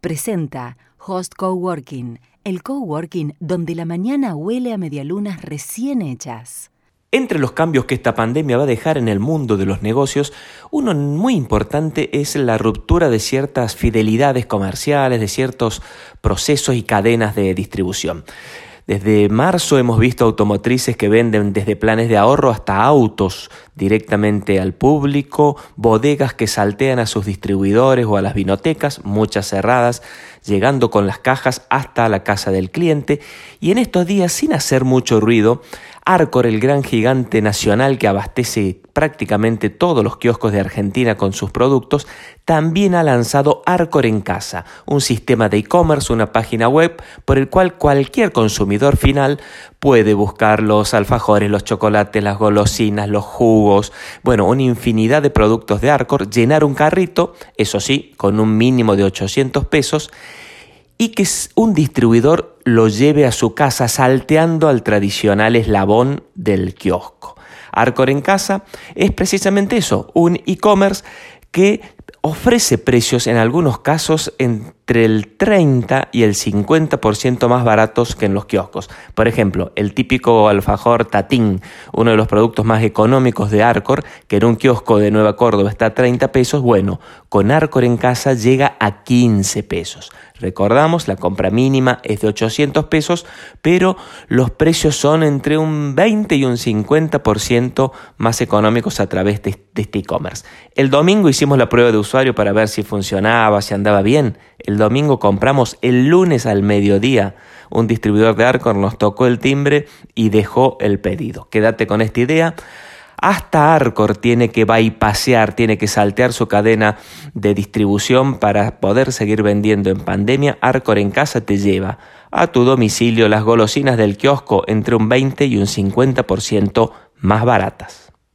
presenta Host Coworking, el coworking donde la mañana huele a medialunas recién hechas. Entre los cambios que esta pandemia va a dejar en el mundo de los negocios, uno muy importante es la ruptura de ciertas fidelidades comerciales, de ciertos procesos y cadenas de distribución. Desde marzo hemos visto automotrices que venden desde planes de ahorro hasta autos directamente al público, bodegas que saltean a sus distribuidores o a las vinotecas, muchas cerradas, llegando con las cajas hasta la casa del cliente. Y en estos días sin hacer mucho ruido, Arcor, el gran gigante nacional que abastece prácticamente todos los kioscos de Argentina con sus productos, también ha lanzado Arcor en casa, un sistema de e-commerce, una página web por el cual cualquier consumidor final puede buscar los alfajores, los chocolates, las golosinas, los jugos, bueno, una infinidad de productos de Arcor, llenar un carrito, eso sí, con un mínimo de 800 pesos, y que un distribuidor lo lleve a su casa salteando al tradicional eslabón del kiosco. Arcor en casa es precisamente eso, un e-commerce que ofrece precios en algunos casos entre el 30 y el 50% más baratos que en los kioscos. Por ejemplo, el típico alfajor Tatín, uno de los productos más económicos de Arcor, que en un kiosco de Nueva Córdoba está a 30 pesos, bueno, con Arcor en casa llega a 15 pesos. Recordamos, la compra mínima es de 800 pesos, pero los precios son entre un 20 y un 50% más económicos a través de, este e-commerce. El domingo hicimos la prueba de usuario para ver si funcionaba, si andaba bien. El domingo compramos el lunes al mediodía. Un distribuidor de Arcor nos tocó el timbre y dejó el pedido. Quédate con esta idea. Hasta Arcor tiene que bypassear, tiene que saltear su cadena de distribución para poder seguir vendiendo en pandemia. Arcor en casa te lleva a tu domicilio las golosinas del kiosco entre un 20 y un 50% más baratas.